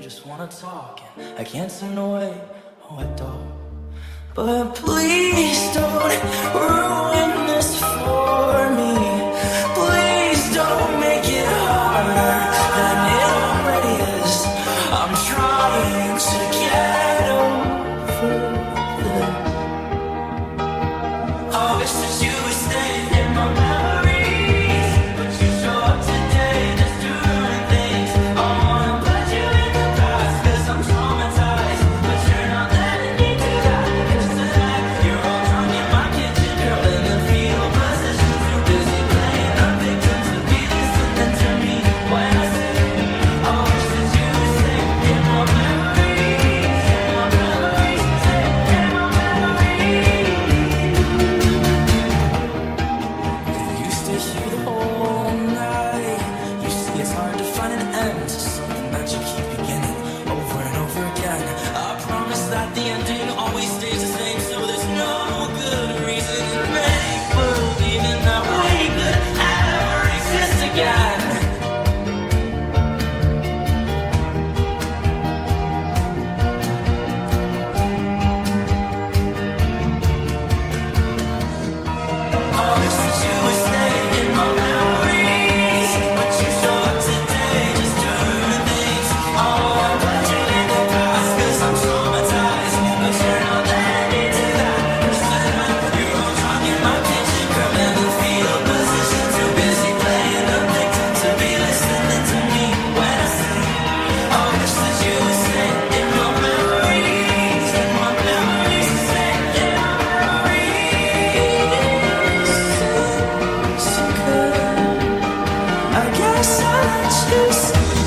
Just wanna talk, and I can't to wait. Oh, I don't. But please don't Too soon.